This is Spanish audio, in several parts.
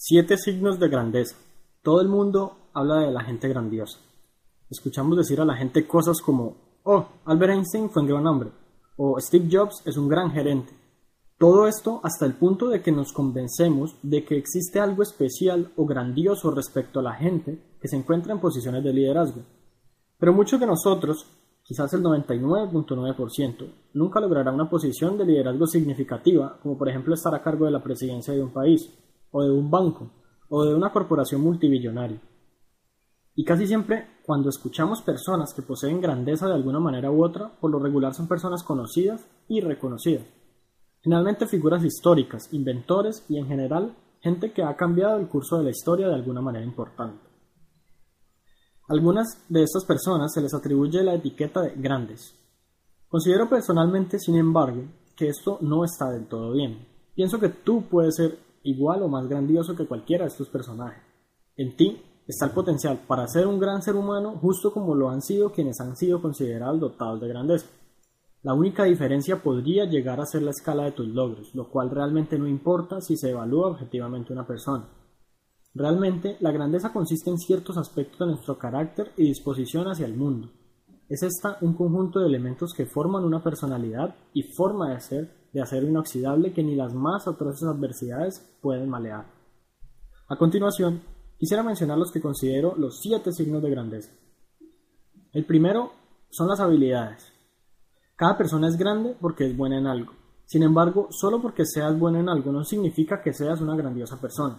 Siete signos de grandeza. Todo el mundo habla de la gente grandiosa. Escuchamos decir a la gente cosas como, oh, Albert Einstein fue un gran hombre, o Steve Jobs es un gran gerente. Todo esto hasta el punto de que nos convencemos de que existe algo especial o grandioso respecto a la gente que se encuentra en posiciones de liderazgo. Pero muchos de nosotros, quizás el 99.9%, nunca logrará una posición de liderazgo significativa, como por ejemplo estar a cargo de la presidencia de un país, o de un banco, o de una corporación multimillonaria. Y casi siempre, cuando escuchamos personas que poseen grandeza de alguna manera u otra, por lo regular son personas conocidas y reconocidas. Generalmente figuras históricas, inventores y en general gente que ha cambiado el curso de la historia de alguna manera importante. Algunas de estas personas se les atribuye la etiqueta de grandes. Considero personalmente, sin embargo, que esto no está del todo bien. Pienso que tú puedes ser igual o más grandioso que cualquiera de estos personajes. En ti está el potencial para ser un gran ser humano justo como lo han sido quienes han sido considerados dotados de grandeza. La única diferencia podría llegar a ser la escala de tus logros, lo cual realmente no importa si se evalúa objetivamente una persona. Realmente, la grandeza consiste en ciertos aspectos de nuestro carácter y disposición hacia el mundo. Es esta un conjunto de elementos que forman una personalidad y forma de ser de acero inoxidable que ni las más atroces adversidades pueden malear. A continuación, Quisiera mencionar los que considero los siete signos de grandeza. El primero son las habilidades. Cada persona es grande porque es buena en algo. Sin embargo, solo porque seas bueno en algo no significa que seas una grandiosa persona.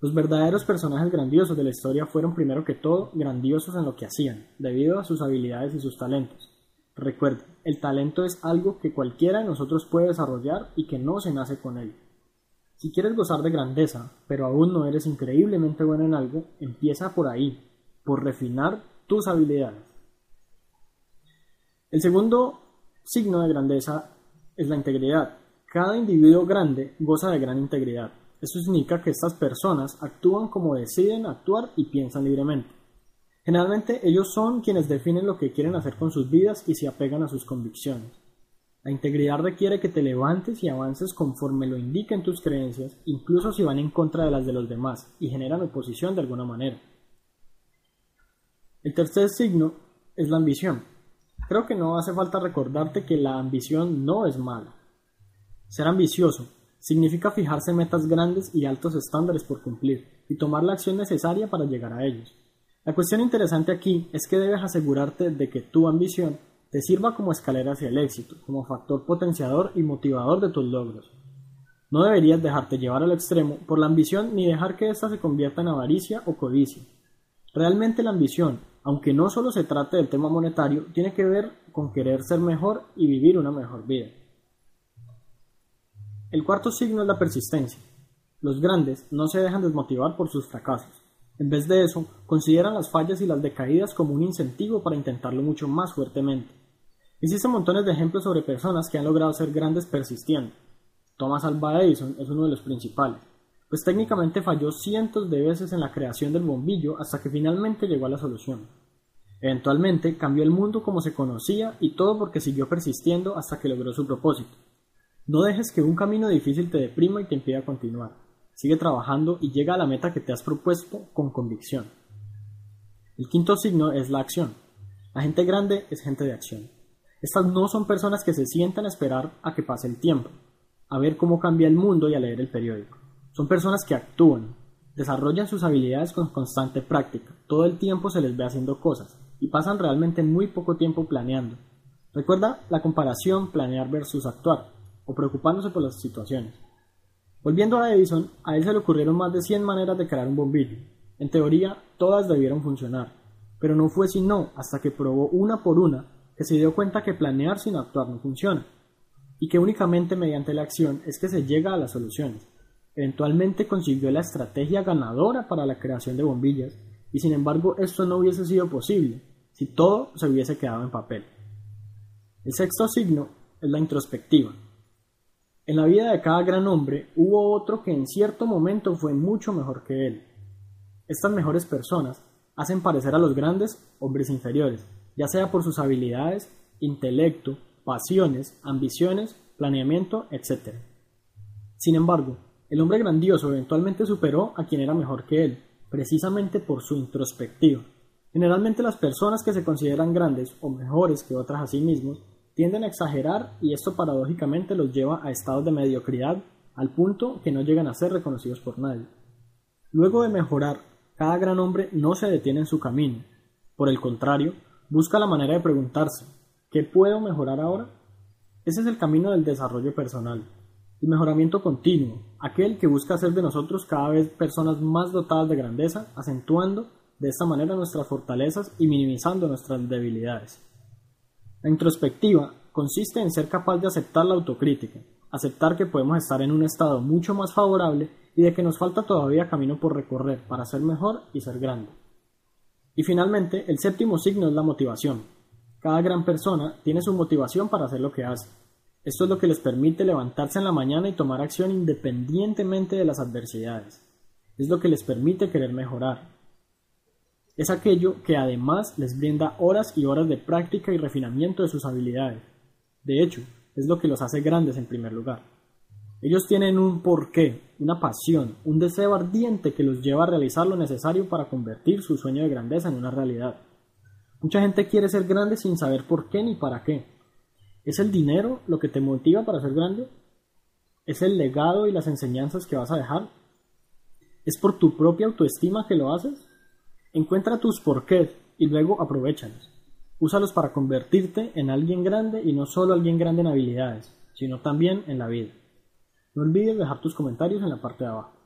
Los verdaderos personajes grandiosos de la historia fueron primero que todo grandiosos en lo que hacían, debido a sus habilidades y sus talentos. Recuerda, el talento es algo que cualquiera de nosotros puede desarrollar y que no se nace con él. Si quieres gozar de grandeza, pero aún no eres increíblemente bueno en algo, empieza por ahí, por refinar tus habilidades. El segundo signo de grandeza es la integridad. Cada individuo grande goza de gran integridad. Eso significa que estas personas actúan como deciden actuar y piensan libremente. Generalmente ellos son quienes definen lo que quieren hacer con sus vidas y se apegan a sus convicciones. La integridad requiere que te levantes y avances conforme lo indiquen tus creencias, incluso si van en contra de las de los demás y generan oposición de alguna manera. El tercer signo es la ambición. Creo que no hace falta recordarte que la ambición no es mala. Ser ambicioso significa fijarse metas grandes y altos estándares por cumplir y tomar la acción necesaria para llegar a ellos. La cuestión interesante aquí es que debes asegurarte de que tu ambición te sirva como escalera hacia el éxito, como factor potenciador y motivador de tus logros. No deberías dejarte llevar al extremo por la ambición ni dejar que ésta se convierta en avaricia o codicia. Realmente la ambición, aunque no solo se trate del tema monetario, tiene que ver con querer ser mejor y vivir una mejor vida. El cuarto signo es la persistencia. Los grandes no se dejan desmotivar por sus fracasos. En vez de eso, consideran las fallas y las decaídas como un incentivo para intentarlo mucho más fuertemente. Existen montones de ejemplos sobre personas que han logrado ser grandes persistiendo. Thomas Alva Edison es uno de los principales, pues técnicamente falló cientos de veces en la creación del bombillo hasta que finalmente llegó a la solución. Eventualmente cambió el mundo como se conocía y todo porque siguió persistiendo hasta que logró su propósito. No dejes que un camino difícil te deprima y te impida continuar. Sigue trabajando y llega a la meta que te has propuesto con convicción. El quinto signo es la acción. La gente grande es gente de acción. Estas no son personas que se sientan a esperar a que pase el tiempo, a ver cómo cambia el mundo y a leer el periódico. Son personas que actúan, desarrollan sus habilidades con constante práctica, todo el tiempo se les ve haciendo cosas y pasan realmente muy poco tiempo planeando. Recuerda la comparación planear versus actuar, o preocupándose por las situaciones. Volviendo a Edison, a él se le ocurrieron más de 100 maneras de crear un bombillo. En teoría, todas debieron funcionar, pero no fue sino hasta que probó una por una que se dio cuenta que planear sin actuar no funciona, y que únicamente mediante la acción es que se llega a las soluciones. Eventualmente consiguió la estrategia ganadora para la creación de bombillas, y sin embargo esto no hubiese sido posible si todo se hubiese quedado en papel. El sexto signo es la introspectiva. En la vida de cada gran hombre hubo otro que en cierto momento fue mucho mejor que él. Estas mejores personas hacen parecer a los grandes hombres inferiores, ya sea por sus habilidades, intelecto, pasiones, ambiciones, planeamiento, etc. Sin embargo, El hombre grandioso eventualmente superó a quien era mejor que él, precisamente por su introspectiva. Generalmente las personas que se consideran grandes o mejores que otras a sí mismos tienden a exagerar y esto paradójicamente los lleva a estados de mediocridad al punto que no llegan a ser reconocidos por nadie. Luego de mejorar, cada gran hombre no se detiene en su camino. Por el contrario, busca la manera de preguntarse, ¿qué puedo mejorar ahora? Ese es el camino del desarrollo personal. El mejoramiento continuo, aquel que busca hacer de nosotros cada vez personas más dotadas de grandeza, acentuando de esta manera nuestras fortalezas y minimizando nuestras debilidades. La introspectiva consiste en ser capaz de aceptar la autocrítica, aceptar que podemos estar en un estado mucho más favorable y de que nos falta todavía camino por recorrer para ser mejor y ser grande. Y finalmente, el séptimo signo es la motivación. Cada gran persona tiene su motivación para hacer lo que hace. Esto es lo que les permite levantarse en la mañana y tomar acción independientemente de las adversidades. Es lo que les permite querer mejorar. Es aquello que además les brinda horas y horas de práctica y refinamiento de sus habilidades. De hecho, es lo que los hace grandes en primer lugar. Ellos tienen un porqué, una pasión, un deseo ardiente que los lleva a realizar lo necesario para convertir su sueño de grandeza en una realidad. Mucha gente quiere ser grande sin saber por qué ni para qué. ¿Es el dinero lo que te motiva para ser grande? ¿Es el legado y las enseñanzas que vas a dejar? ¿Es por tu propia autoestima que lo haces? Encuentra tus porqués y luego aprovechalos. Úsalos para convertirte en alguien grande y no solo alguien grande en habilidades, sino también en la vida. No olvides dejar tus comentarios en la parte de abajo.